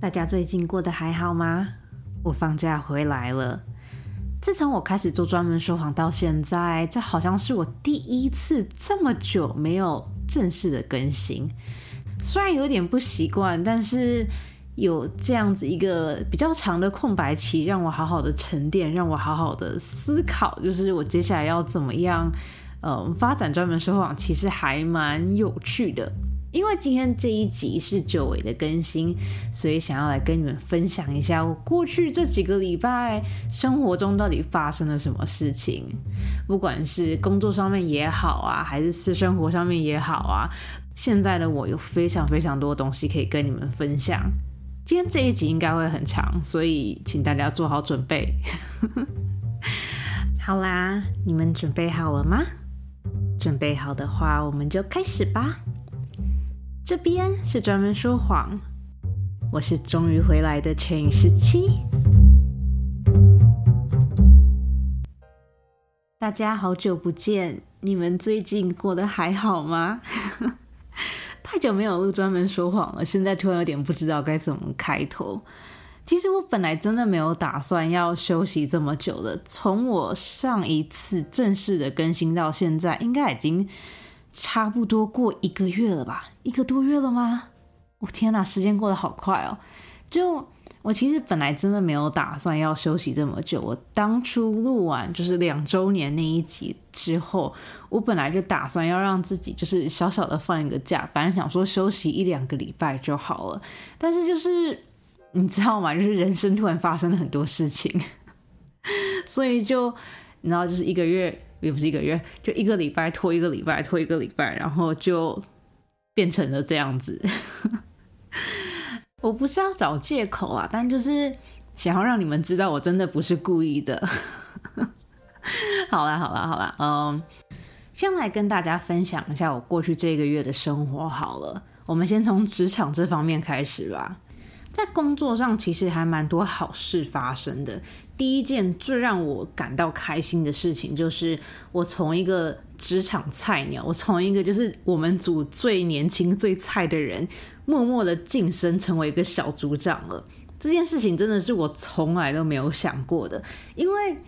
大家最近过得还好吗？我放假回来了。自从我开始做专门说谎到现在，这好像是我第一次这么久没有正式的更新。虽然有点不习惯，但是有这样子一个比较长的空白期，让我好好的沉淀，让我好好的思考，就是我接下来要怎么样，嗯，发展专门说谎，其实还蛮有趣的。因为今天这一集是久违的更新，所以想要来跟你们分享一下我过去这几个礼拜生活中到底发生了什么事情。不管是工作上面也好啊，还是私生活上面也好啊，现在的我有非常非常多东西可以跟你们分享。今天这一集应该会很长，所以请大家做好准备。好啦，你们准备好了吗？准备好的话，我们就开始吧。这边是专门说谎，我是终于回来的陈颖十七。大家好久不见，你们最近过得还好吗？太久没有录专门说谎了，现在突然有点不知道该怎么开头。其实我本来真的没有打算要休息这么久的，从我上一次正式的更新到现在，应该已经。差不多过一个月了吧，一个多月了吗？我天哪，时间过得好快哦！就我其实本来真的没有打算要休息这么久。我当初录完就是两周年那一集之后，我本来就打算要让自己就是小小的放一个假，反正想说休息一两个礼拜就好了。但是就是你知道吗？就是人生突然发生了很多事情，所以就你知道，就是一个月。也不是一个月，就一个礼拜拖一个礼拜拖一个礼拜，然后就变成了这样子。我不是要找借口啊，但就是想要让你们知道，我真的不是故意的。好啦，好啦，好啦，嗯，先来跟大家分享一下我过去这个月的生活好了。我们先从职场这方面开始吧。在工作上，其实还蛮多好事发生的。第一件最让我感到开心的事情，就是我从一个职场菜鸟，我从一个就是我们组最年轻、最菜的人，默默的晋升成为一个小组长了。这件事情真的是我从来都没有想过的。因为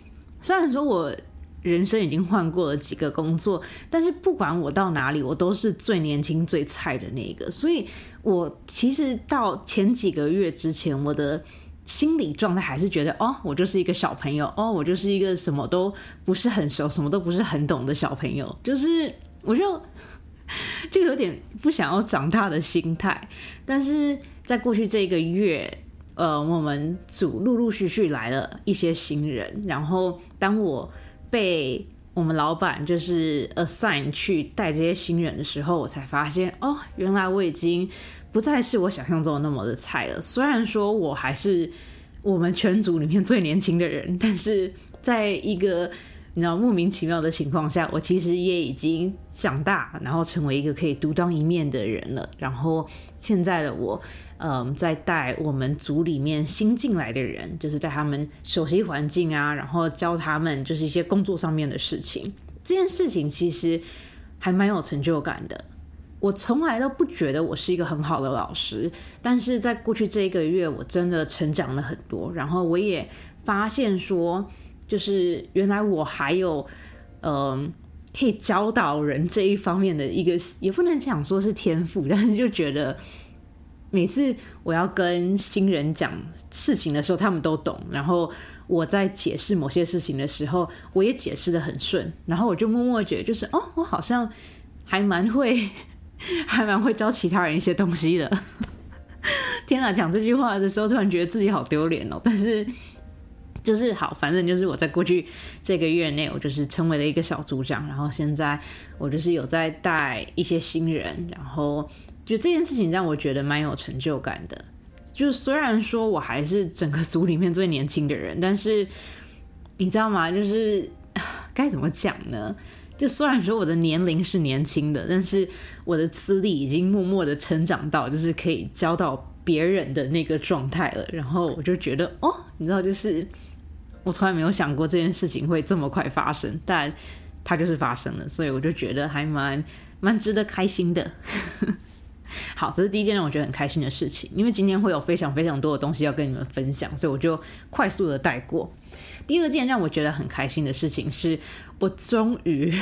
虽然说我人生已经换过了几个工作，但是不管我到哪里，我都是最年轻、最菜的那个。所以，我其实到前几个月之前，我的。心理状态还是觉得哦，我就是一个小朋友哦，我就是一个什么都不是很熟、什么都不是很懂的小朋友，就是 我就 就有点不想要长大的心态。但是在过去这一个月，呃，我们组陆陆续续来了一些新人，然后当我被我们老板就是 assign 去带这些新人的时候，我才发现哦，原来我已经。不再是我想象中那么的菜了。虽然说我还是我们全组里面最年轻的人，但是在一个你知道莫名其妙的情况下，我其实也已经长大，然后成为一个可以独当一面的人了。然后现在的我，嗯，在带我们组里面新进来的人，就是带他们熟悉环境啊，然后教他们就是一些工作上面的事情。这件事情其实还蛮有成就感的。我从来都不觉得我是一个很好的老师，但是在过去这一个月，我真的成长了很多。然后我也发现说，就是原来我还有，嗯，可以教导人这一方面的一个，也不能讲说是天赋，但是就觉得每次我要跟新人讲事情的时候，他们都懂。然后我在解释某些事情的时候，我也解释的很顺。然后我就默默觉得，就是哦，我好像还蛮会。还蛮会教其他人一些东西的。天哪，讲这句话的时候，突然觉得自己好丢脸哦。但是就是好，反正就是我在过去这个月内，我就是成为了一个小组长。然后现在我就是有在带一些新人，然后就这件事情让我觉得蛮有成就感的。就虽然说我还是整个组里面最年轻的人，但是你知道吗？就是 该怎么讲呢？就虽然说我的年龄是年轻的，但是我的资历已经默默的成长到就是可以教到别人的那个状态了。然后我就觉得，哦，你知道，就是我从来没有想过这件事情会这么快发生，但它就是发生了，所以我就觉得还蛮蛮值得开心的。好，这是第一件让我觉得很开心的事情，因为今天会有非常非常多的东西要跟你们分享，所以我就快速的带过。第二件让我觉得很开心的事情是，我终于，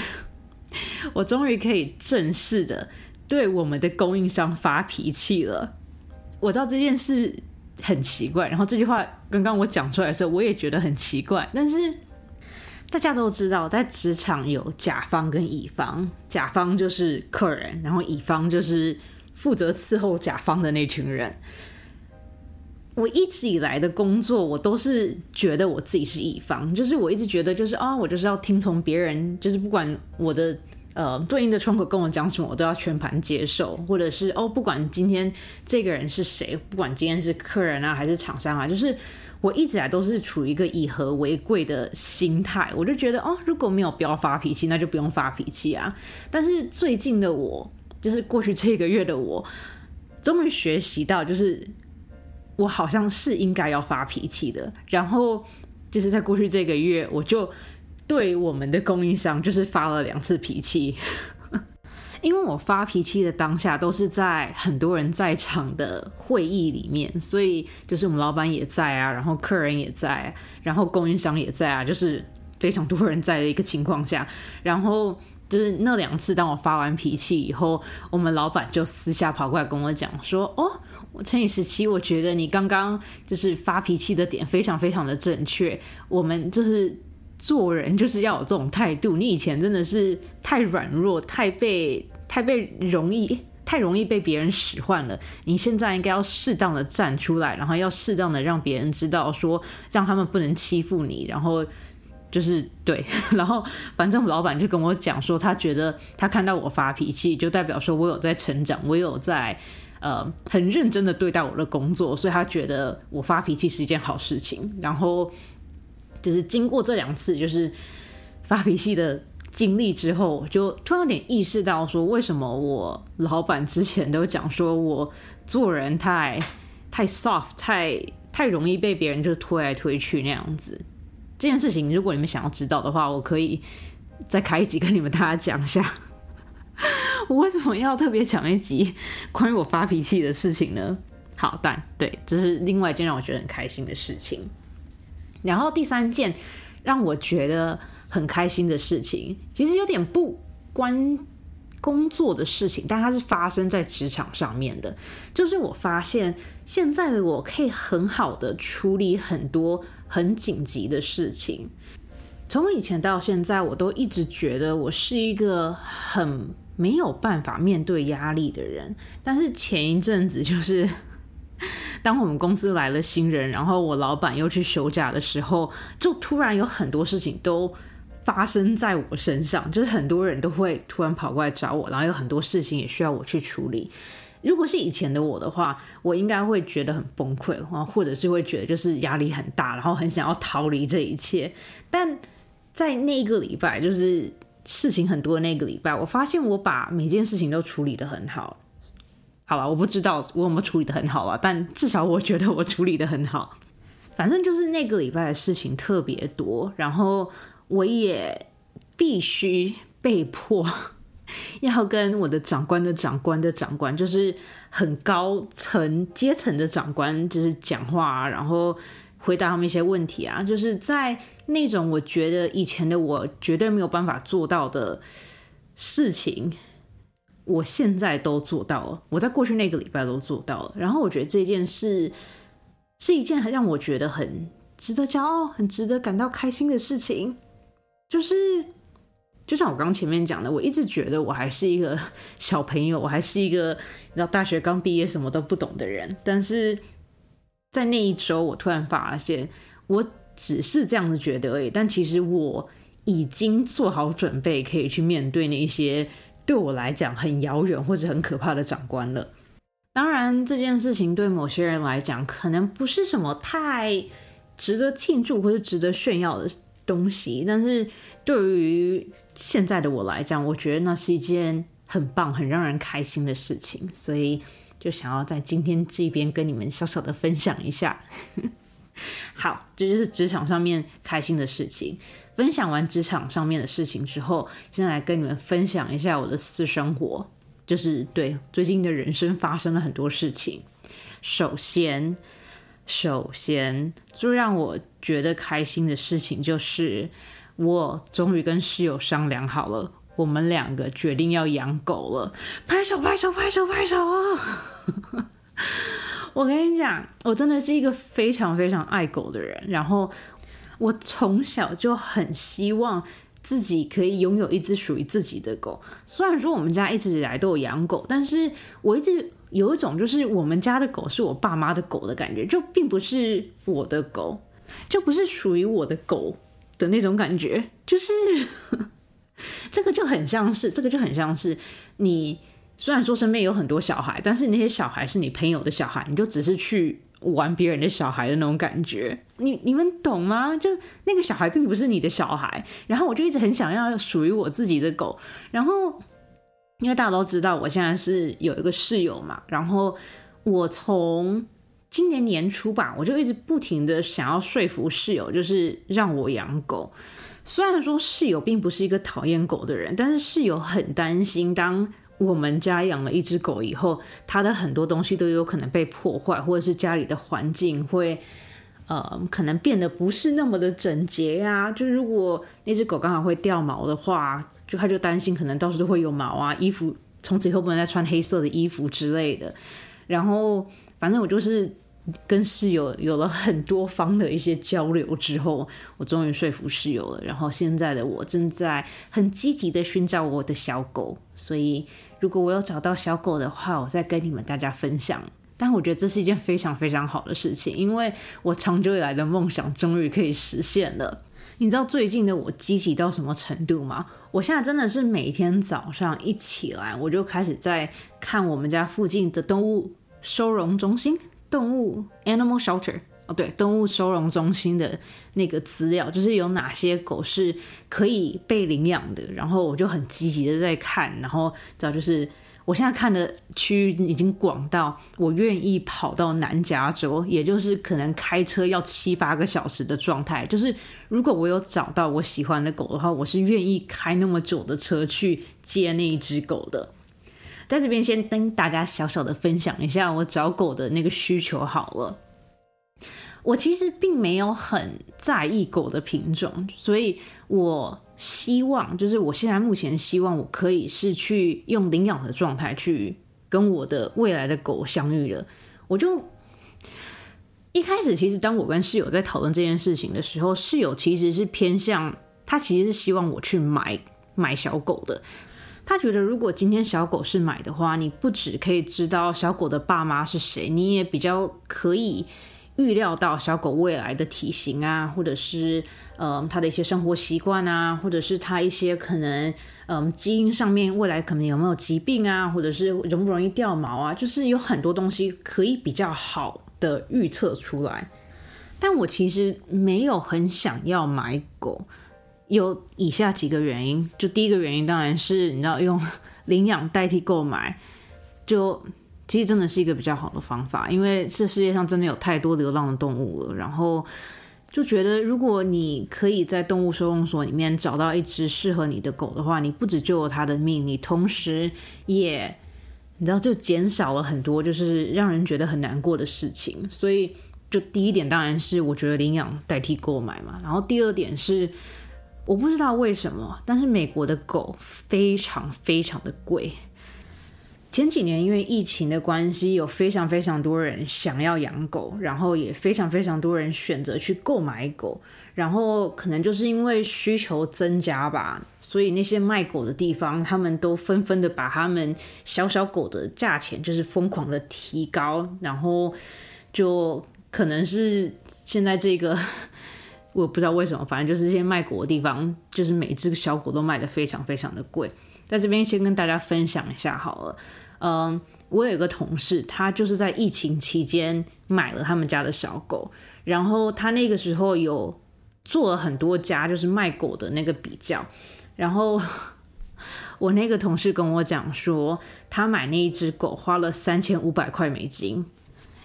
我终于可以正式的对我们的供应商发脾气了。我知道这件事很奇怪，然后这句话刚刚我讲出来的时候，我也觉得很奇怪，但是。大家都知道，在职场有甲方跟乙方，甲方就是客人，然后乙方就是负责伺候甲方的那群人。我一直以来的工作，我都是觉得我自己是乙方，就是我一直觉得，就是啊，我就是要听从别人，就是不管我的呃对应的窗口跟我讲什么，我都要全盘接受，或者是哦，不管今天这个人是谁，不管今天是客人啊还是厂商啊，就是。我一直来都是处于一个以和为贵的心态，我就觉得哦，如果没有不要发脾气，那就不用发脾气啊。但是最近的我，就是过去这个月的我，终于学习到，就是我好像是应该要发脾气的。然后就是在过去这个月，我就对我们的供应商就是发了两次脾气。因为我发脾气的当下都是在很多人在场的会议里面，所以就是我们老板也在啊，然后客人也在，然后供应商也在啊，就是非常多人在的一个情况下，然后就是那两次，当我发完脾气以后，我们老板就私下跑过来跟我讲说：“哦，我乘以十七，我觉得你刚刚就是发脾气的点非常非常的正确，我们就是做人就是要有这种态度，你以前真的是太软弱，太被。”太被容易，太容易被别人使唤了。你现在应该要适当的站出来，然后要适当的让别人知道，说让他们不能欺负你。然后就是对，然后反正老板就跟我讲说，他觉得他看到我发脾气，就代表说我有在成长，我有在呃很认真的对待我的工作，所以他觉得我发脾气是一件好事情。然后就是经过这两次就是发脾气的。经历之后，就突然有点意识到，说为什么我老板之前都讲说我做人太太 soft，太太容易被别人就推来推去那样子。这件事情，如果你们想要知道的话，我可以再开一集跟你们大家讲一下，我为什么要特别讲一集 关于我发脾气的事情呢？好，但对，这是另外一件让我觉得很开心的事情。然后第三件让我觉得。很开心的事情，其实有点不关工作的事情，但它是发生在职场上面的。就是我发现现在的我可以很好的处理很多很紧急的事情。从以前到现在，我都一直觉得我是一个很没有办法面对压力的人。但是前一阵子，就是 当我们公司来了新人，然后我老板又去休假的时候，就突然有很多事情都。发生在我身上，就是很多人都会突然跑过来找我，然后有很多事情也需要我去处理。如果是以前的我的话，我应该会觉得很崩溃，或者是会觉得就是压力很大，然后很想要逃离这一切。但在那一个礼拜，就是事情很多那个礼拜，我发现我把每件事情都处理的很好。好了，我不知道我有没有处理的很好啊，但至少我觉得我处理的很好。反正就是那个礼拜的事情特别多，然后。我也必须被迫 要跟我的长官的长官的长官，就是很高层阶层的长官，就是讲话，然后回答他们一些问题啊，就是在那种我觉得以前的我绝对没有办法做到的事情，我现在都做到了。我在过去那个礼拜都做到了，然后我觉得这件事是一件很让我觉得很值得骄傲、很值得感到开心的事情。就是，就像我刚前面讲的，我一直觉得我还是一个小朋友，我还是一个，你知道，大学刚毕业什么都不懂的人。但是在那一周，我突然发现，我只是这样子觉得而已。但其实我已经做好准备，可以去面对那些对我来讲很遥远或者很可怕的长官了。当然，这件事情对某些人来讲，可能不是什么太值得庆祝或者值得炫耀的。东西，但是对于现在的我来讲，我觉得那是一件很棒、很让人开心的事情，所以就想要在今天这边跟你们小小的分享一下。好，这就是职场上面开心的事情。分享完职场上面的事情之后，现在来跟你们分享一下我的私生活。就是对最近的人生发生了很多事情。首先，首先最让我觉得开心的事情就是，我终于跟室友商量好了，我们两个决定要养狗了。拍手拍手拍手拍手啊！我跟你讲，我真的是一个非常非常爱狗的人，然后我从小就很希望自己可以拥有一只属于自己的狗。虽然说我们家一直以来都有养狗，但是我一直有一种就是我们家的狗是我爸妈的狗的感觉，就并不是我的狗，就不是属于我的狗的那种感觉。就是 这个就很像是，这个就很像是你。虽然说身边有很多小孩，但是那些小孩是你朋友的小孩，你就只是去玩别人的小孩的那种感觉，你你们懂吗？就那个小孩并不是你的小孩，然后我就一直很想要属于我自己的狗，然后因为大家都知道我现在是有一个室友嘛，然后我从今年年初吧，我就一直不停的想要说服室友，就是让我养狗。虽然说室友并不是一个讨厌狗的人，但是室友很担心当。我们家养了一只狗以后，它的很多东西都有可能被破坏，或者是家里的环境会，呃，可能变得不是那么的整洁呀。就如果那只狗刚好会掉毛的话，就他就担心可能到时候会有毛啊，衣服从此以后不能再穿黑色的衣服之类的。然后，反正我就是。跟室友有了很多方的一些交流之后，我终于说服室友了。然后现在的我正在很积极的寻找我的小狗，所以如果我有找到小狗的话，我再跟你们大家分享。但我觉得这是一件非常非常好的事情，因为我长久以来的梦想终于可以实现了。你知道最近的我积极到什么程度吗？我现在真的是每天早上一起来，我就开始在看我们家附近的动物收容中心。动物 animal shelter 哦，对，动物收容中心的那个资料，就是有哪些狗是可以被领养的，然后我就很积极的在看，然后知道就是我现在看的区域已经广到我愿意跑到南加州，也就是可能开车要七八个小时的状态。就是如果我有找到我喜欢的狗的话，我是愿意开那么久的车去接那一只狗的。在这边先跟大家小小的分享一下我找狗的那个需求好了。我其实并没有很在意狗的品种，所以我希望就是我现在目前希望我可以是去用领养的状态去跟我的未来的狗相遇了。我就 一开始其实当我跟室友在讨论这件事情的时候，室友其实是偏向他其实是希望我去买买小狗的。他觉得，如果今天小狗是买的话，你不只可以知道小狗的爸妈是谁，你也比较可以预料到小狗未来的体型啊，或者是嗯它的一些生活习惯啊，或者是它一些可能嗯基因上面未来可能有没有疾病啊，或者是容不容易掉毛啊，就是有很多东西可以比较好的预测出来。但我其实没有很想要买狗。有以下几个原因，就第一个原因当然是你知道用 领养代替购买，就其实真的是一个比较好的方法，因为这世界上真的有太多流浪的动物了，然后就觉得如果你可以在动物收容所里面找到一只适合你的狗的话，你不止救了它的命，你同时也你知道就减少了很多就是让人觉得很难过的事情，所以就第一点当然是我觉得领养代替购买嘛，然后第二点是。我不知道为什么，但是美国的狗非常非常的贵。前几年因为疫情的关系，有非常非常多人想要养狗，然后也非常非常多人选择去购买狗，然后可能就是因为需求增加吧，所以那些卖狗的地方，他们都纷纷的把他们小小狗的价钱就是疯狂的提高，然后就可能是现在这个。我不知道为什么，反正就是这些卖狗的地方，就是每只小狗都卖的非常非常的贵。在这边先跟大家分享一下好了，嗯，我有一个同事，他就是在疫情期间买了他们家的小狗，然后他那个时候有做了很多家就是卖狗的那个比较，然后 我那个同事跟我讲说，他买那一只狗花了三千五百块美金。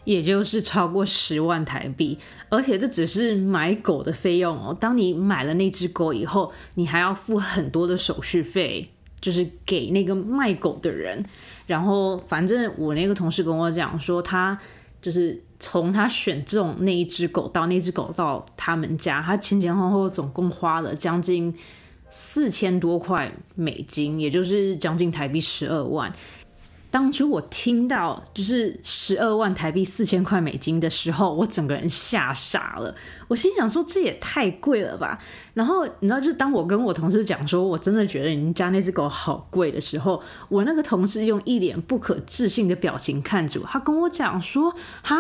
也就是超过十万台币，而且这只是买狗的费用哦。当你买了那只狗以后，你还要付很多的手续费，就是给那个卖狗的人。然后反正我那个同事跟我讲说，他就是从他选中那一只狗到那只狗到他们家，他前前后后总共花了将近四千多块美金，也就是将近台币十二万。当初我听到就是十二万台币四千块美金的时候，我整个人吓傻了。我心想说这也太贵了吧。然后你知道，就是当我跟我同事讲说我真的觉得你家那只狗好贵的时候，我那个同事用一脸不可置信的表情看着我，他跟我讲说：“哈，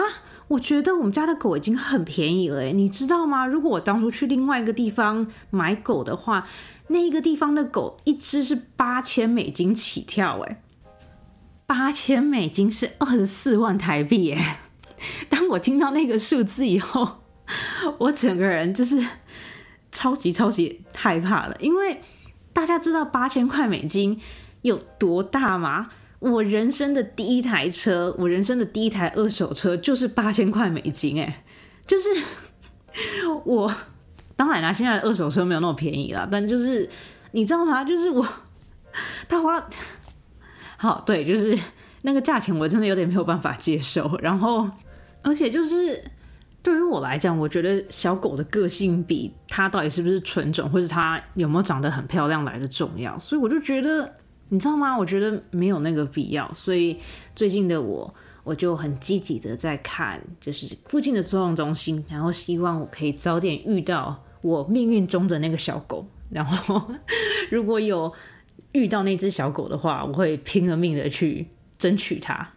我觉得我们家的狗已经很便宜了，你知道吗？如果我当初去另外一个地方买狗的话，那一个地方的狗一只是八千美金起跳，哎。”八千美金是二十四万台币耶！当我听到那个数字以后，我整个人就是超级超级害怕了。因为大家知道八千块美金有多大吗？我人生的第一台车，我人生的第一台二手车就是八千块美金哎！就是 我当然啦，现在的二手车没有那么便宜啦，但就是你知道吗？就是我他花。好，对，就是 那个价钱，我真的有点没有办法接受。然后，而且就是对于我来讲，我觉得小狗的个性比它到底是不是纯种，或者它有没有长得很漂亮来的重要。所以我就觉得，你知道吗？我觉得没有那个必要。所以最近的我，我就很积极的在看，就是附近的收容中心，然后希望我可以早点遇到我命运中的那个小狗。然后 如果有。遇到那只小狗的话，我会拼了命的去争取它。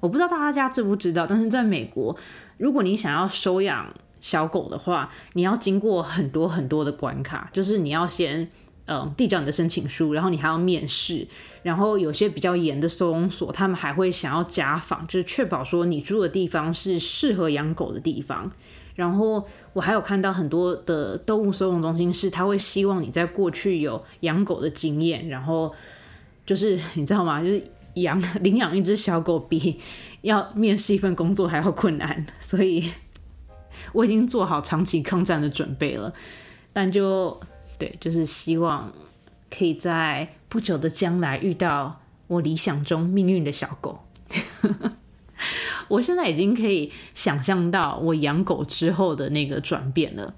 我不知道大家知不知道，但是在美国，如果你想要收养小狗的话，你要经过很多很多的关卡，就是你要先嗯递交你的申请书，然后你还要面试，然后有些比较严的收容所，他们还会想要家访，就是确保说你住的地方是适合养狗的地方，然后。我还有看到很多的动物收容中心，是他会希望你在过去有养狗的经验，然后就是 你知道吗？就是养领养一只小狗比要面试一份工作还要困难，所以我已经做好长期抗战的准备了。但就对，就是希望可以在不久的将来遇到我理想中命运的小狗。我现在已经可以想象到我养狗之后的那个转变了，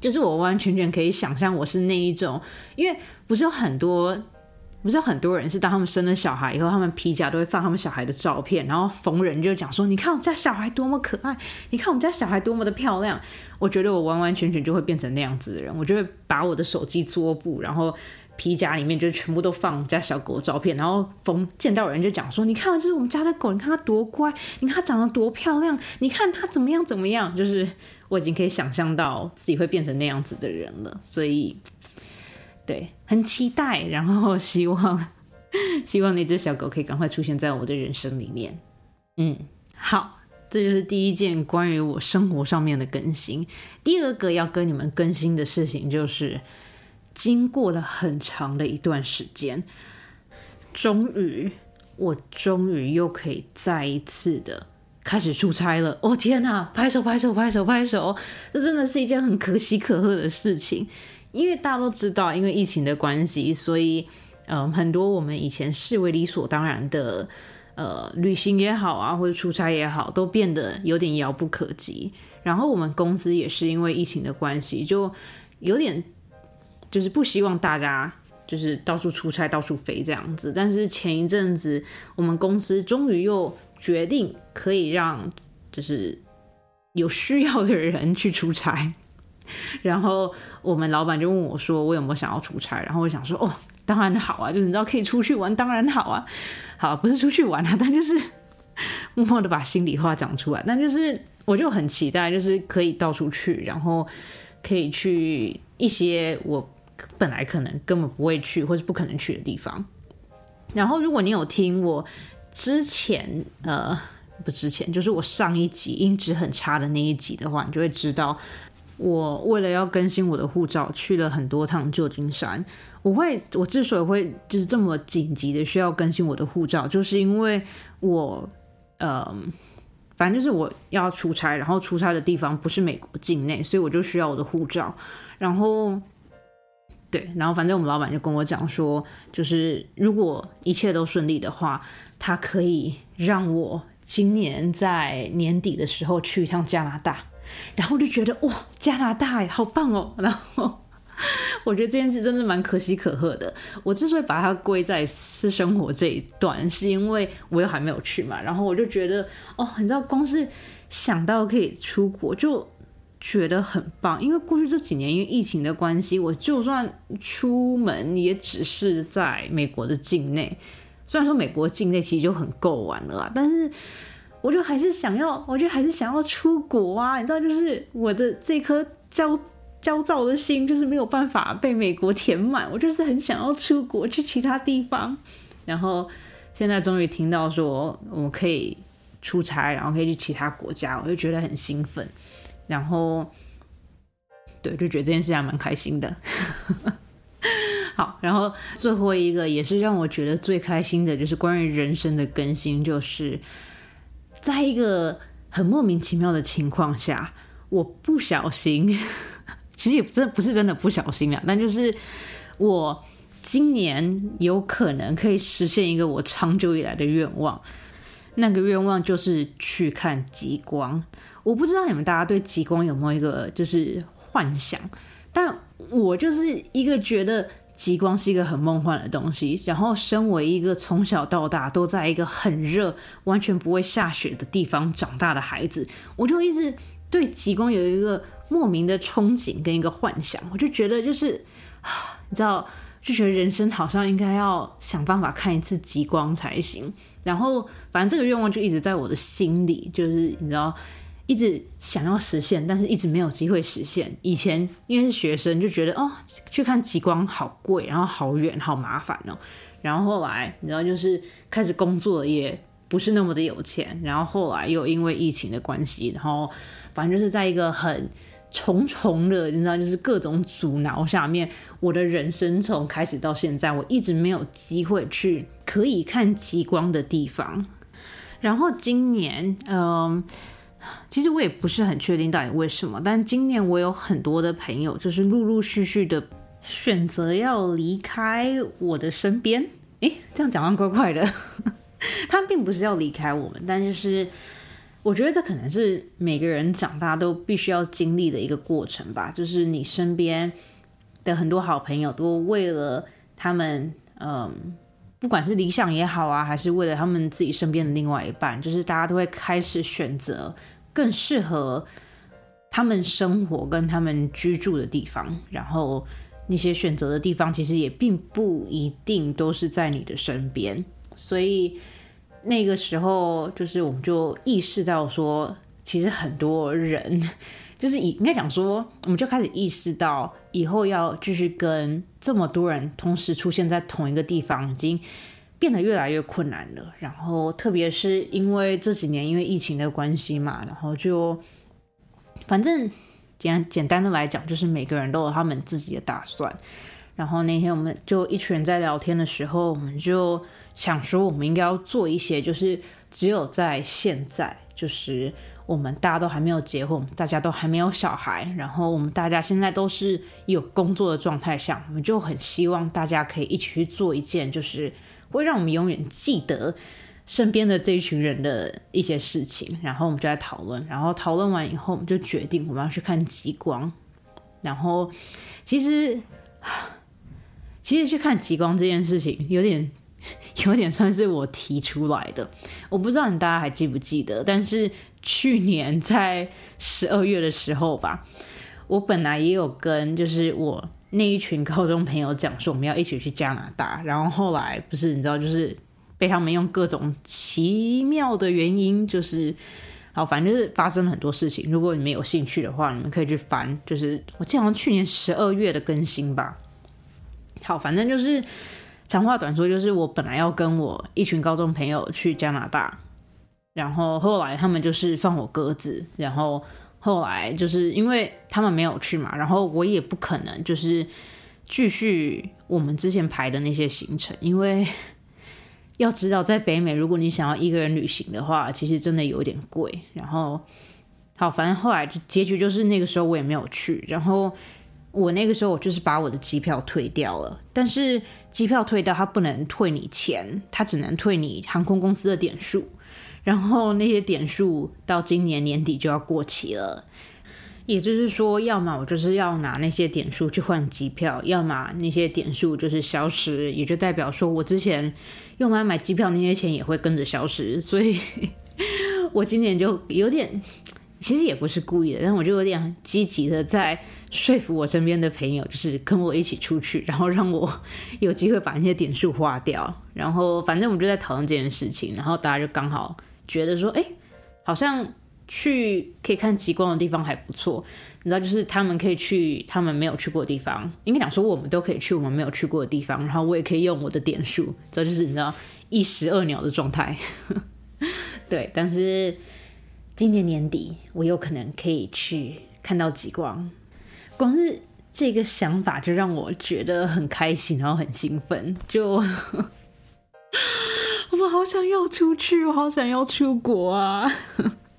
就是我完完全全可以想象我是那一种，因为不是有很多，不是有很多人是当他们生了小孩以后，他们皮夹都会放他们小孩的照片，然后逢人就讲说：“你看我们家小孩多么可爱，你看我们家小孩多么的漂亮。”我觉得我完完全全就会变成那样子的人，我就会把我的手机桌布，然后。皮夹里面就全部都放我们家小狗的照片，然后逢见到人就讲说：“你看，这是我们家的狗，你看它多乖，你看它长得多漂亮，你看它怎么样怎么样。”就是我已经可以想象到自己会变成那样子的人了，所以对，很期待，然后希望 希望那只小狗可以赶快出现在我的人生里面。嗯，好，这就是第一件关于我生活上面的更新。第二个要跟你们更新的事情就是。经过了很长的一段时间，终于，我终于又可以再一次的开始出差了。哦天哪！拍手拍手拍手拍手！这真的是一件很可喜可贺的事情。因为大家都知道，因为疫情的关系，所以嗯，很多我们以前视为理所当然的呃旅行也好啊，或者出差也好，都变得有点遥不可及。然后我们公司也是因为疫情的关系，就有点。就是不希望大家就是到处出差、到处飞这样子。但是前一阵子，我们公司终于又决定可以让就是有需要的人去出差。然后我们老板就问我说：“我有没有想要出差？”然后我想说：“哦，当然好啊！就是你知道可以出去玩，当然好啊。好，不是出去玩啊，但就是 默默的把心里话讲出来。但就是我就很期待，就是可以到处去，然后可以去一些我。”本来可能根本不会去，或是不可能去的地方。然后，如果你有听我之前，呃，不之前，就是我上一集音质很差的那一集的话，你就会知道，我为了要更新我的护照，去了很多趟旧金山。我会，我之所以会就是这么紧急的需要更新我的护照，就是因为我，呃，反正就是我要出差，然后出差的地方不是美国境内，所以我就需要我的护照，然后。对，然后反正我们老板就跟我讲说，就是如果一切都顺利的话，他可以让我今年在年底的时候去一趟加拿大。然后就觉得哇，加拿大好棒哦！然后我觉得这件事真的蛮可喜可贺的。我之所以把它归在私生活这一段，是因为我又还没有去嘛。然后我就觉得哦，你知道，光是想到可以出国就。觉得很棒，因为过去这几年因为疫情的关系，我就算出门也只是在美国的境内。虽然说美国境内其实就很够玩了啦，但是我就还是想要，我就还是想要出国啊！你知道，就是我的这颗焦焦躁的心，就是没有办法被美国填满。我就是很想要出国去其他地方。然后现在终于听到说我可以出差，然后可以去其他国家，我就觉得很兴奋。然后，对，就觉得这件事还蛮开心的。好，然后最后一个也是让我觉得最开心的，就是关于人生的更新，就是在一个很莫名其妙的情况下，我不小心，其实也真的不是真的不小心啊，但就是我今年有可能可以实现一个我长久以来的愿望，那个愿望就是去看极光。我不知道你们大家对极光有没有一个就是幻想，但我就是一个觉得极光是一个很梦幻的东西。然后，身为一个从小到大都在一个很热、完全不会下雪的地方长大的孩子，我就一直对极光有一个莫名的憧憬跟一个幻想。我就觉得，就是 你知道，就觉得人生好像应该要想办法看一次极光才行。然后，反正这个愿望就一直在我的心里，就是你知道。一直想要实现，但是一直没有机会实现。以前因为是学生，就觉得哦，去看极光好贵，然后好远，好麻烦哦。然后后来你知道，就是开始工作也不是那么的有钱。然后后来又因为疫情的关系，然后反正就是在一个很重重的，你知道，就是各种阻挠下面，我的人生从开始到现在，我一直没有机会去可以看极光的地方。然后今年，嗯。其实我也不是很确定到底为什么，但今年我有很多的朋友，就是陆陆续续的选择要离开我的身边。诶，这样讲完怪怪的。他并不是要离开我们，但就是我觉得这可能是每个人长大都必须要经历的一个过程吧。就是你身边的很多好朋友都为了他们，嗯，不管是理想也好啊，还是为了他们自己身边的另外一半，就是大家都会开始选择。更适合他们生活跟他们居住的地方，然后那些选择的地方其实也并不一定都是在你的身边，所以那个时候就是我们就意识到说，其实很多人就是以应该讲说，我们就开始意识到以后要继续跟这么多人同时出现在同一个地方，已经。变得越来越困难了，然后特别是因为这几年因为疫情的关系嘛，然后就反正简简单的来讲，就是每个人都有他们自己的打算。然后那天我们就一群人在聊天的时候，我们就想说，我们应该要做一些，就是只有在现在，就是我们大家都还没有结婚，大家都还没有小孩，然后我们大家现在都是有工作的状态下，我们就很希望大家可以一起去做一件，就是。会让我们永远记得身边的这一群人的一些事情，然后我们就在讨论，然后讨论完以后，我们就决定我们要去看极光。然后其实 其实去看极光这件事情，有点 有点算是我提出来的。我不知道你大家还记不记得，但是去年在十二月的时候吧，我本来也有跟就是我。那一群高中朋友讲说我们要一起去加拿大，然后后来不是你知道，就是被他们用各种奇妙的原因，就是好，反正就是发生了很多事情。如果你们有兴趣的话，你们可以去翻，就是我记得好像去年十二月的更新吧。好，反正就是长话短说，就是我本来要跟我一群高中朋友去加拿大，然后后来他们就是放我鸽子，然后。后来就是因为他们没有去嘛，然后我也不可能就是继续我们之前排的那些行程，因为 要知道在北美，如果你想要一个人旅行的话，其实真的有点贵。然后好，反正后来结局就是那个时候我也没有去。然后我那个时候我就是把我的机票退掉了，但是机票退掉，它不能退你钱，它只能退你航空公司的点数。然后那些点数到今年年底就要过期了，也就是说，要么我就是要拿那些点数去换机票，要么那些点数就是消失，也就代表说我之前用来买机票那些钱也会跟着消失。所以，我今年就有点。其实也不是故意的，但我就有点积极的在说服我身边的朋友，就是跟我一起出去，然后让我有机会把那些点数花掉。然后反正我们就在讨论这件事情，然后大家就刚好觉得说，哎，好像去可以看极光的地方还不错。你知道，就是他们可以去他们没有去过的地方，应该讲说我们都可以去我们没有去过的地方，然后我也可以用我的点数，这就是你知道一石二鸟的状态。对，但是。今年年底，我有可能可以去看到极光。光是这个想法就让我觉得很开心，然后很兴奋。就 我们好想要出去，我好想要出国啊！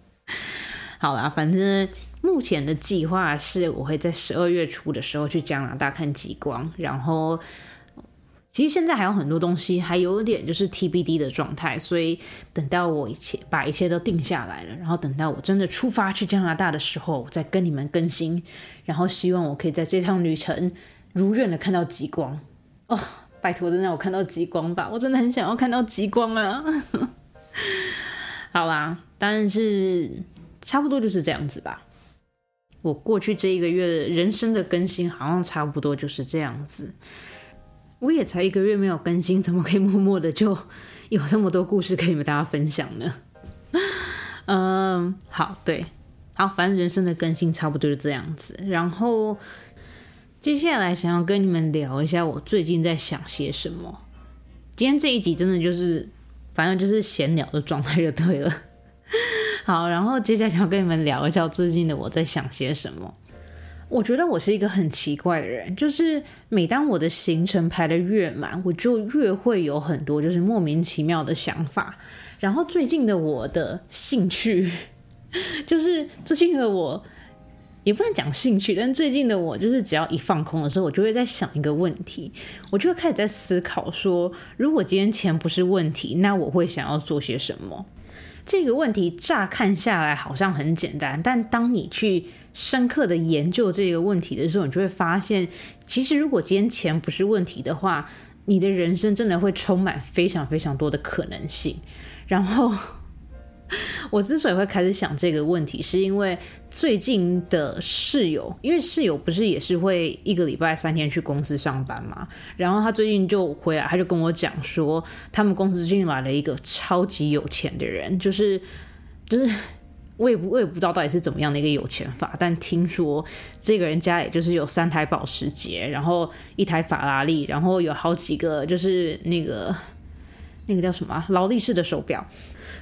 好啦，反正目前的计划是我会在十二月初的时候去加拿大看极光，然后。其实现在还有很多东西还有点就是 TBD 的状态，所以等到我一切把一切都定下来了，然后等到我真的出发去加拿大的时候，再跟你们更新。然后希望我可以在这趟旅程如愿的看到极光哦！拜托，真的我看到极光吧！我真的很想要看到极光啊！好啦，当然是差不多就是这样子吧。我过去这一个月人生的更新好像差不多就是这样子。我也才一个月没有更新，怎么可以默默的就有这么多故事可以跟大家分享呢？嗯，好，对，好，反正人生的更新差不多是这样子。然后接下来想要跟你们聊一下我最近在想些什么。今天这一集真的就是，反正就是闲聊的状态就对了。好，然后接下来想要跟你们聊一下最近的我在想些什么。我觉得我是一个很奇怪的人，就是每当我的行程排的越满，我就越会有很多就是莫名其妙的想法。然后最近的我的兴趣，就是最近的我也不能讲兴趣，但最近的我就是只要一放空的时候，我就会在想一个问题，我就会开始在思考说，如果今天钱不是问题，那我会想要做些什么。这个问题乍看下来好像很简单，但当你去深刻的研究这个问题的时候，你就会发现，其实如果今天钱不是问题的话，你的人生真的会充满非常非常多的可能性。然后。我之所以会开始想这个问题，是因为最近的室友，因为室友不是也是会一个礼拜三天去公司上班嘛，然后他最近就回来，他就跟我讲说，他们公司最近来了一个超级有钱的人，就是就是 我也不我也不知道到底是怎么样的一个有钱法，但听说这个人家里就是有三台保时捷，然后一台法拉利，然后有好几个就是那个那个叫什么劳力士的手表。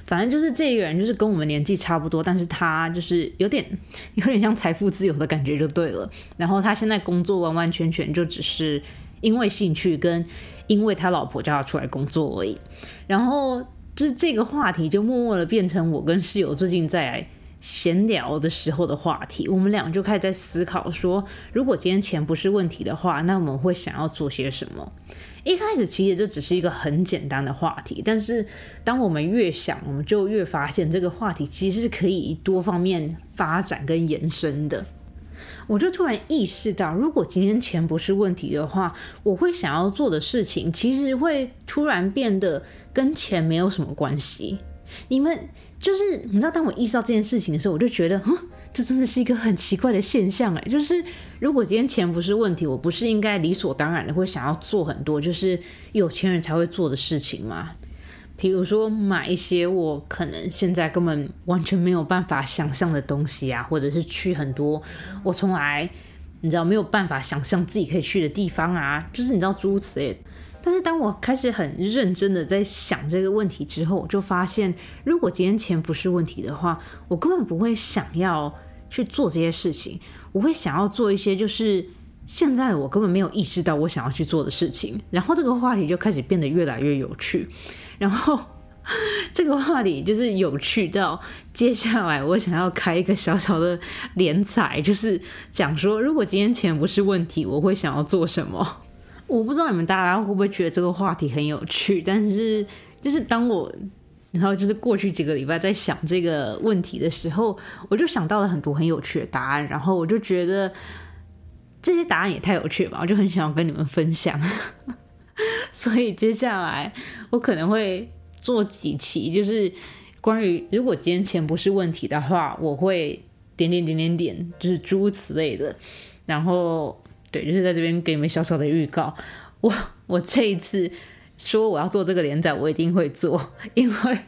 反正就是这个人，就是跟我们年纪差不多，但是他就是有点 有点像财富自由的感觉就对了。然后他现在工作完完全全就只是因为兴趣跟因为他老婆叫他出来工作而已。然后就是这个话题就默默的变成我跟室友最近在闲聊的时候的话题。我们俩就开始在思考说，如果今天钱不是问题的话，那我们会想要做些什么？一开始其实这只是一个很简单的话题，但是当我们越想，我们就越发现这个话题其实是可以多方面发展跟延伸的。我就突然意识到，如果今天钱不是问题的话，我会想要做的事情其实会突然变得跟钱没有什么关系。你们就是你知道，当我意识到这件事情的时候，我就觉得，哼。这真的是一个很奇怪的现象哎，就是如果今天钱不是问题，我不是应该理所当然的会想要做很多就是有钱人才会做的事情吗？比如说买一些我可能现在根本完全没有办法想象的东西啊，或者是去很多我从来你知道没有办法想象自己可以去的地方啊，就是你知道诸如此类。但是当我开始很认真的在想这个问题之后，我就发现，如果今天钱不是问题的话，我根本不会想要去做这些事情。我会想要做一些就是现在我根本没有意识到我想要去做的事情。然后这个话题就开始变得越来越有趣。然后这个话题就是有趣到接下来我想要开一个小小的连载，就是讲说，如果今天钱不是问题，我会想要做什么。我不知道你们大家会不会觉得这个话题很有趣，但是就是当我然后就是过去几个礼拜在想这个问题的时候，我就想到了很多很有趣的答案，然后我就觉得这些答案也太有趣了吧，我就很想要跟你们分享。所以接下来我可能会做几期，就是关于如果今天钱不是问题的话，我会点点点点点，就是诸如此类的。然后对，就是在这边给你们小小的预告，我我这一次说我要做这个连载，我一定会做，因为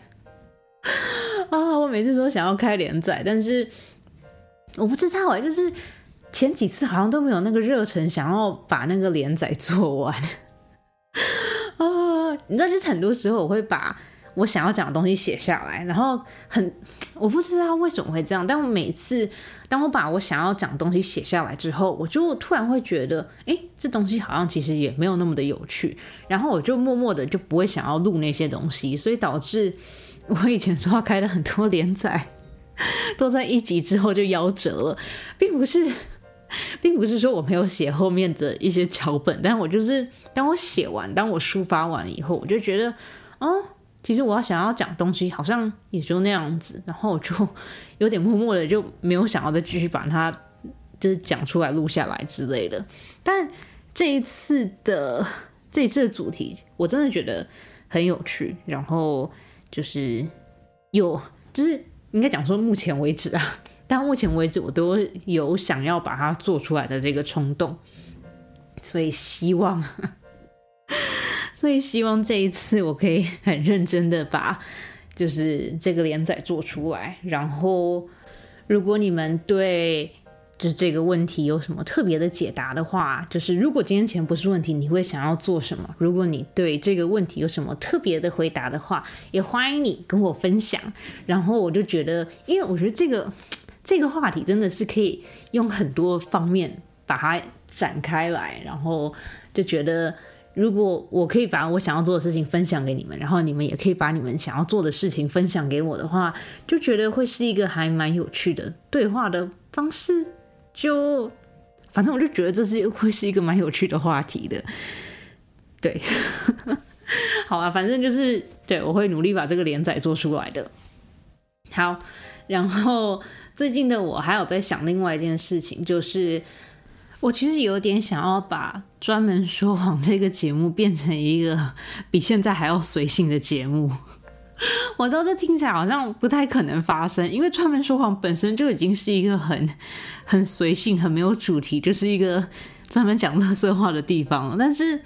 啊，我每次说想要开连载，但是我不知道哎，就是前几次好像都没有那个热忱，想要把那个连载做完。啊，你知道，就是很多时候我会把我想要讲的东西写下来，然后很我不知道为什么会这样，但我每次当我把我想要讲的东西写下来之后，我就突然会觉得，哎，这东西好像其实也没有那么的有趣，然后我就默默的就不会想要录那些东西，所以导致我以前说话开了很多连载，都在一集之后就夭折了，并不是。并不是说我没有写后面的一些脚本，但我就是当我写完，当我抒发完以后，我就觉得，哦，其实我要想要讲东西，好像也就那样子，然后我就有点默默的就没有想要再继续把它就是讲出来、录下来之类的。但这一次的这一次的主题，我真的觉得很有趣，然后就是有，就是应该讲说目前为止啊。到目前为止，我都有想要把它做出来的这个冲动，所以希望，所以希望这一次我可以很认真的把就是这个连载做出来。然后，如果你们对就是这个问题有什么特别的解答的话，就是如果今天钱不是问题，你会想要做什么？如果你对这个问题有什么特别的回答的话，也欢迎你跟我分享。然后我就觉得，因为我觉得这个。这个话题真的是可以用很多方面把它展开来，然后就觉得，如果我可以把我想要做的事情分享给你们，然后你们也可以把你们想要做的事情分享给我的话，就觉得会是一个还蛮有趣的对话的方式。就反正我就觉得这是会是一个蛮有趣的话题的。对，好啊，反正就是对我会努力把这个连载做出来的。好，然后。最近的我还有在想另外一件事情，就是我其实有点想要把专门说谎这个节目变成一个比现在还要随性的节目。我知道这听起来好像不太可能发生，因为专门说谎本身就已经是一个很很随性、很没有主题，就是一个专门讲乐色话的地方。但是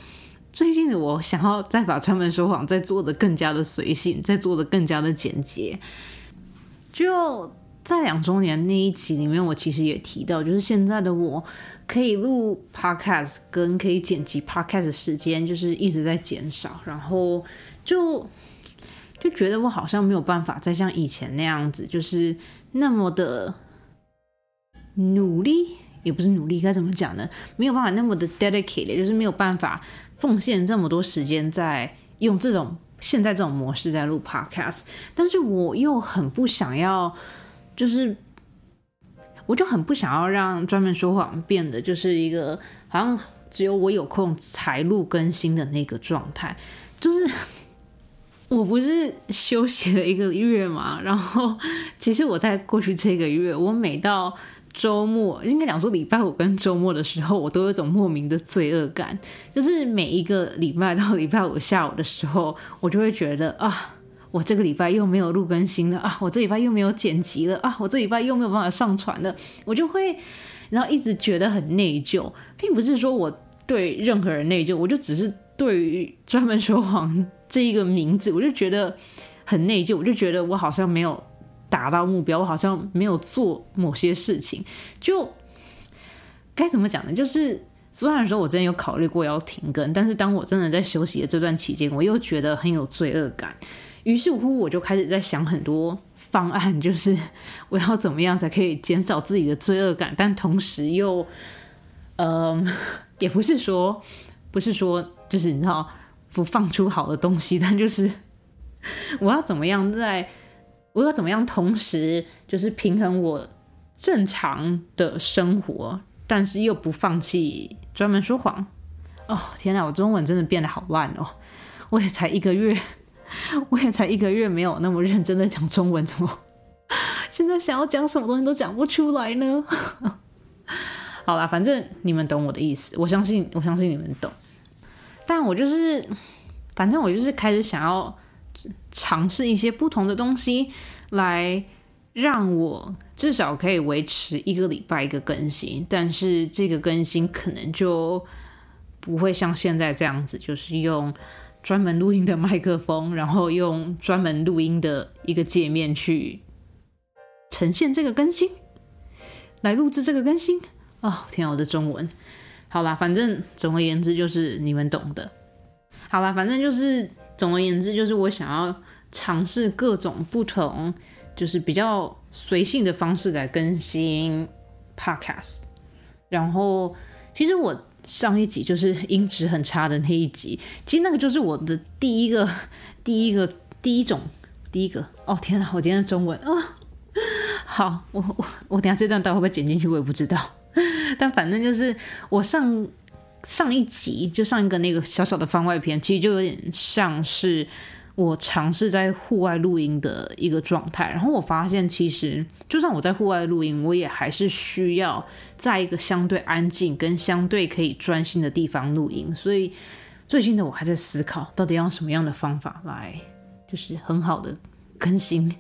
最近我想要再把专门说谎再做的更加的随性，再做的更加的简洁，就。在两周年那一集里面，我其实也提到，就是现在的我可以录 podcast 跟可以剪辑 podcast 时间，就是一直在减少，然后就就觉得我好像没有办法再像以前那样子，就是那么的努力，也不是努力，该怎么讲呢？没有办法那么的 dedicated，就是没有办法奉献这么多时间在用这种现在这种模式在录 podcast，但是我又很不想要。就是，我就很不想要让专门说谎变得就是一个好像只有我有空才录更新的那个状态。就是 我不是休息了一个月嘛，然后其实我在过去这个月，我每到周末，应该讲说礼拜五跟周末的时候，我都有一种莫名的罪恶感。就是每一个礼拜到礼拜五下午的时候，我就会觉得啊。我这个礼拜又没有录更新了啊！我这礼拜又没有剪辑了啊！我这礼拜又没有办法上传了，我就会然后一直觉得很内疚，并不是说我对任何人内疚，我就只是对于专门说谎这一个名字，我就觉得很内疚，我就觉得我好像没有达到目标，我好像没有做某些事情，就该怎么讲呢？就是虽然说我真的有考虑过要停更，但是当我真的在休息的这段期间，我又觉得很有罪恶感。于是乎，我就开始在想很多方案，就是我要怎么样才可以减少自己的罪恶感，但同时又，嗯，也不是说，不是说，就是你知道不放出好的东西，但就是 我要怎么样在，我要怎么样同时就是平衡我正常的生活，但是又不放弃专门说谎。哦，天哪，我中文真的变得好烂哦！我也才一个月，我也才一个月，没有那么认真的讲中文，怎么 现在想要讲什么东西都讲不出来呢？好啦，反正你们懂我的意思，我相信，我相信你们懂。但我就是，反正我就是开始想要尝试一些不同的东西，来让我至少可以维持一个礼拜一个更新。但是这个更新可能就不会像现在这样子，就是用专门录音的麦克风，然后用专门录音的一个界面去呈现这个更新，来录制这个更新。哦，天啊，我的中文，好啦，反正总而言之就是你们懂的。好啦，反正就是总而言之就是我想要尝试各种不同，就是比较随性的方式来更新 podcast。然后，其实我上一集就是音质很差的那一集，其实那个就是我的第一个、第一个、第一种、第一个。哦，天哪，我今天中文啊，好，我我我等下这段到底会不会剪进去，我也不知道。但反正就是我上上一集就上一个那个小小的番外篇，其实就有点像是我尝试在户外录音的一个状态。然后我发现，其实就算我在户外录音，我也还是需要在一个相对安静跟相对可以专心的地方录音。所以最近的我还在思考，到底用什么样的方法来，就是很好的更新，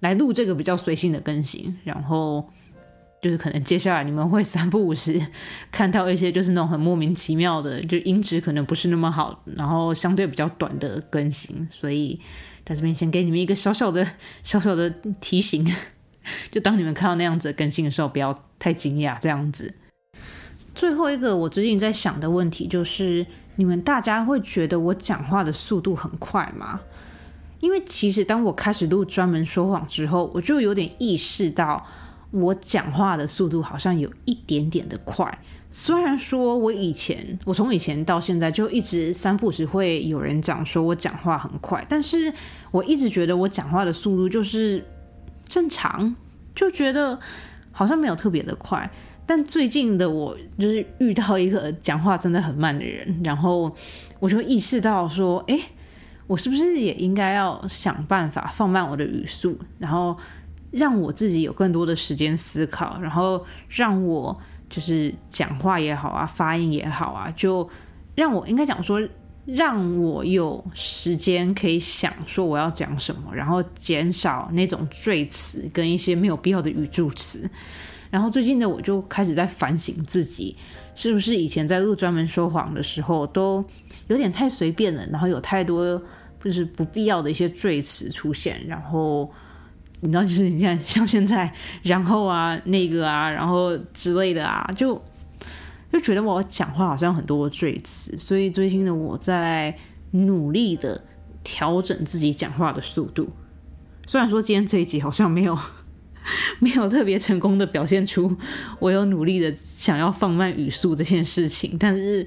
来录这个比较随性的更新，然后。就是可能接下来你们会三不五时 看到一些就是那种很莫名其妙的，就音质可能不是那么好，然后相对比较短的更新，所以在这边先给你们一个小小的小小的提醒，就当你们看到那样子更新的时候，不要太惊讶这样子。最后一个我最近在想的问题就是，你们大家会觉得我讲话的速度很快吗？因为其实当我开始录专门说谎之后，我就有点意识到。我讲话的速度好像有一点点的快，虽然说我以前，我从以前到现在就一直三步时会有人讲说我讲话很快，但是我一直觉得我讲话的速度就是正常，就觉得好像没有特别的快。但最近的我就是遇到一个讲话真的很慢的人，然后我就意识到说，哎，我是不是也应该要想办法放慢我的语速，然后。让我自己有更多的时间思考，然后让我就是讲话也好啊，发音也好啊，就让我应该讲说，让我有时间可以想说我要讲什么，然后减少那种赘词跟一些没有必要的语助词。然后最近呢，我就开始在反省自己，是不是以前在录专门说谎的时候都有点太随便了，然后有太多就是不必要的一些赘词出现，然后。你知道，就是你看，像现在，然后啊，那个啊，然后之类的啊，就就觉得我讲话好像很多赘词，所以最近的我在努力的调整自己讲话的速度。虽然说今天这一集好像没有 没有特别成功的表现出我有努力的想要放慢语速这件事情，但是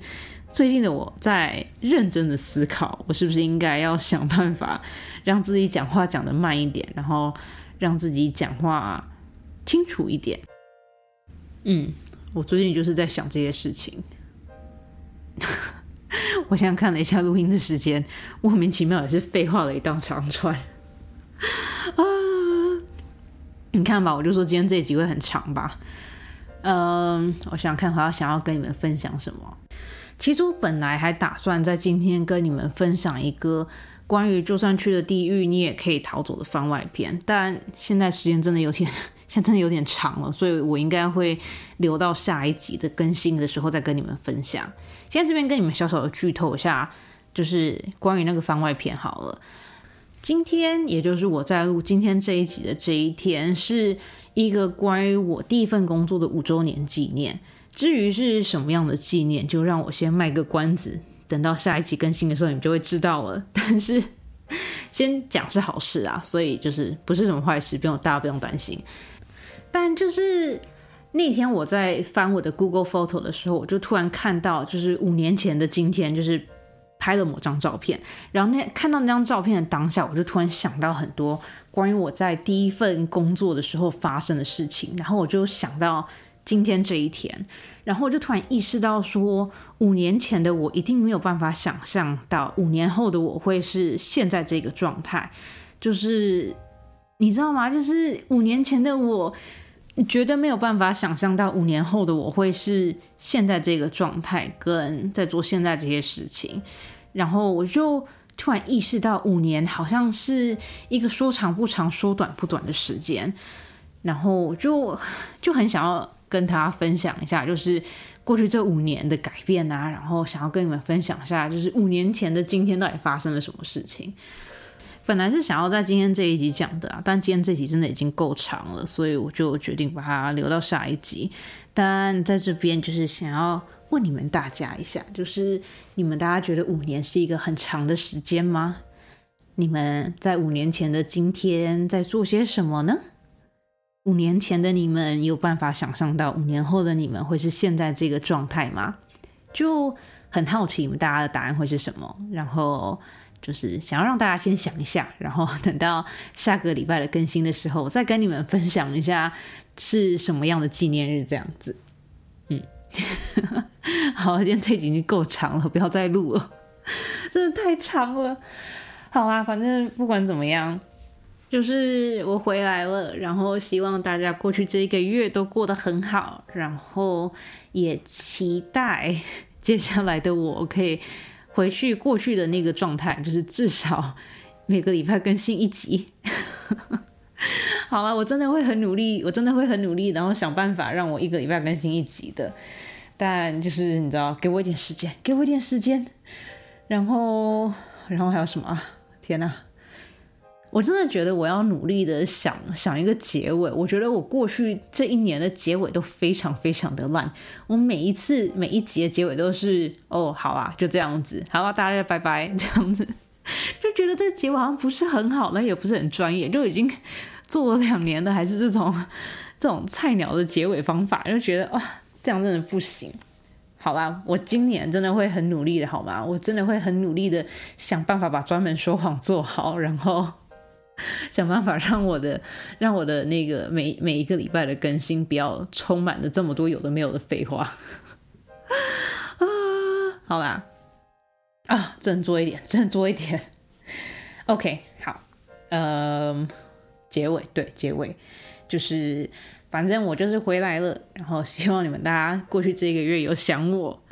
最近的我在认真的思考，我是不是应该要想办法让自己讲话讲的慢一点，然后。让自己讲话清楚一点。嗯，我最近就是在想这些事情。我现在看了一下录音的时间，莫名其妙也是废话了一道长串。啊，你看吧，我就说今天这一集会很长吧。嗯，我想看还要想要跟你们分享什么。其实我本来还打算在今天跟你们分享一个。关于就算去了地狱，你也可以逃走的番外篇，但现在时间真的有点，现在真的有点长了，所以我应该会留到下一集的更新的时候再跟你们分享。现在这边跟你们小小的剧透一下，就是关于那个番外篇好了。今天也就是我在录今天这一集的这一天，是一个关于我第一份工作的五周年纪念。至于是什么样的纪念，就让我先卖个关子。等到下一集更新的时候，你们就会知道了。但是先讲是好事啊，所以就是不是什么坏事，不用大家不用担心。但就是那天我在翻我的 Google Photo 的时候，我就突然看到，就是五年前的今天，就是拍了某张照片，然后那看到那张照片的当下，我就突然想到很多关于我在第一份工作的时候发生的事情，然后我就想到今天这一天，然后我就突然意识到说，五年前的我一定没有办法想象到五年后的我会是现在这个状态，就是你知道吗？就是五年前的我。绝对没有办法想象到五年后的我会是现在这个状态，跟在做现在这些事情。然后我就突然意识到，五年好像是一个说长不长、说短不短的时间。然后就就很想要跟他分享一下，就是过去这五年的改变啊，然后想要跟你们分享一下，就是五年前的今天到底发生了什么事情。本来是想要在今天这一集讲的啊，但今天这集真的已经够长了，所以我就决定把它留到下一集。但在这边就是想要问你们大家一下，就是你们大家觉得五年是一个很长的时间吗？你们在五年前的今天在做些什么呢？五年前的你们有办法想象到五年后的你们会是现在这个状态吗？就很好奇你们大家的答案会是什么，然后。就是想要让大家先想一下，然后等到下个礼拜的更新的时候，我再跟你们分享一下是什么样的纪念日这样子。嗯，好，今天这集已经够长了，不要再录了，真的太长了。好啊，反正不管怎么样，就是我回来了，然后希望大家过去这一个月都过得很好，然后也期待 接下来的我可以。回去过去的那个状态，就是至少每个礼拜更新一集。好了，我真的会很努力，我真的会很努力，然后想办法让我一个礼拜更新一集的。但就是你知道，给我一点时间，给我一点时间。然后，然后还有什么啊？天哪！我真的觉得我要努力的想想一个结尾。我觉得我过去这一年的结尾都非常非常的烂。我每一次每一集的结尾都是哦，好啦，就这样子，好了，大家拜拜，这样子，就觉得这结尾好像不是很好，那也不是很专业，就已经做了两年了，还是这种这种菜鸟的结尾方法，就觉得啊，这样真的不行。好啦，我今年真的会很努力的，好吗？我真的会很努力的想办法把专门说谎做好，然后。想办法让我的让我的那个每每一个礼拜的更新不要充满了这么多有的没有的废话 啊！好啦，啊，振作一点，振作一点。OK，好，嗯，结尾对结尾就是，反正我就是回来了，然后希望你们大家过去这个月有想我。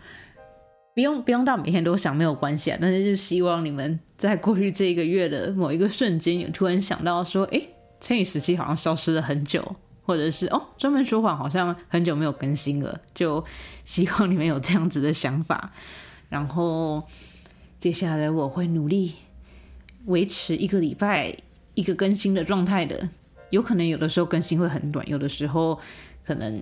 不用不用到每天都想没有关系啊，但是就希望你们在过去这一个月的某一个瞬间，有突然想到说，哎，千羽时期好像消失了很久，或者是哦，专门说谎好像很久没有更新了，就希望你们有这样子的想法。然后接下来我会努力维持一个礼拜一个更新的状态的，有可能有的时候更新会很短，有的时候可能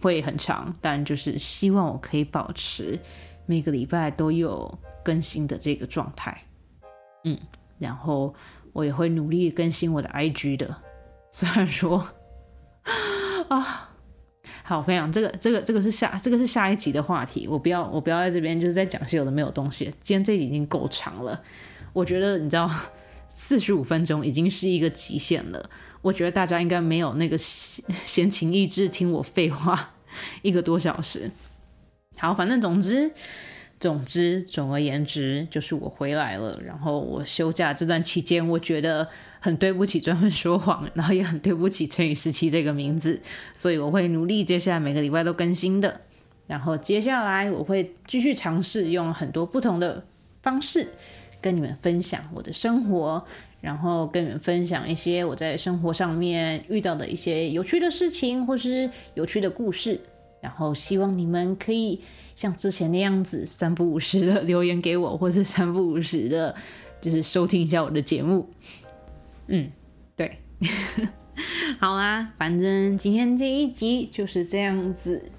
会很长，但就是希望我可以保持。每个礼拜都有更新的这个状态，嗯，然后我也会努力更新我的 IG 的。虽然说啊，好，我跟你讲，这个这个这个是下这个是下一集的话题，我不要我不要在这边就是在讲些有的没有东西。今天这集已经够长了，我觉得你知道，四十五分钟已经是一个极限了。我觉得大家应该没有那个闲情逸致听我废话 一个多小时。好，反正总之，总之，总而言之，就是我回来了。然后我休假这段期间，我觉得很对不起专门说谎，然后也很对不起成语时期这个名字。所以我会努力，接下来每个礼拜都更新的。然后接下来我会继续尝试用很多不同的方式跟你们分享我的生活，然后跟你们分享一些我在生活上面遇到的一些有趣的事情，或是有趣的故事。然后希望你们可以像之前那样子三不五十的 留言给我，或者三不五十的，就是收听一下我的节目。嗯，对，好啦，反正今天这一集就是这样子。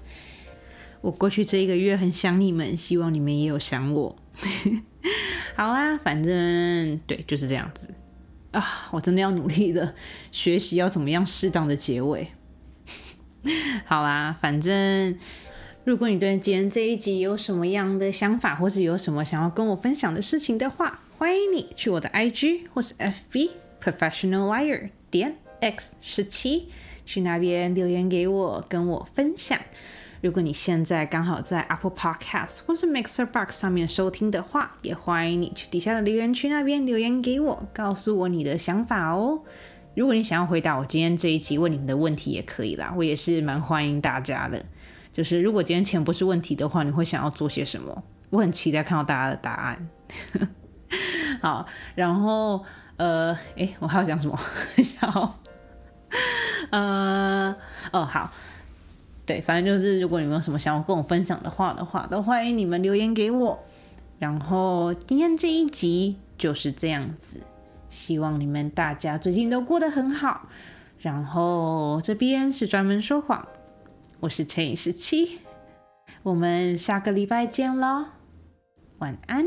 我过去这一个月很想你们，希望你们也有想我。好啦，反正对，就是这样子啊！我真的要努力的学习要怎么样适当的结尾。好啦，反正如果你对今天这一集有什么样的想法，或是有什么想要跟我分享的事情的话，欢迎你去我的 IG 或是 FB Professional Liar 点 X 十七，去那边留言给我，跟我分享。如果你现在刚好在 Apple Podcast 或是 Mixer Box 上面收听的话，也欢迎你去底下的留言区那边留言给我，告诉我你的想法哦。如果你想要回答我今天这一集问你们的问题，也可以啦，我也是蛮欢迎大家的。就是如果今天钱不是问题的话，你会想要做些什么？我很期待看到大家的答案。好，然后呃，诶，我还要讲什么？好，呃，哦，好。对，反正就是，如果你们有什么想要跟我分享的话的话，都欢迎你们留言给我。然后今天这一集就是这样子，希望你们大家最近都过得很好。然后这边是专门说谎，我是陈以十七，我们下个礼拜见喽，晚安。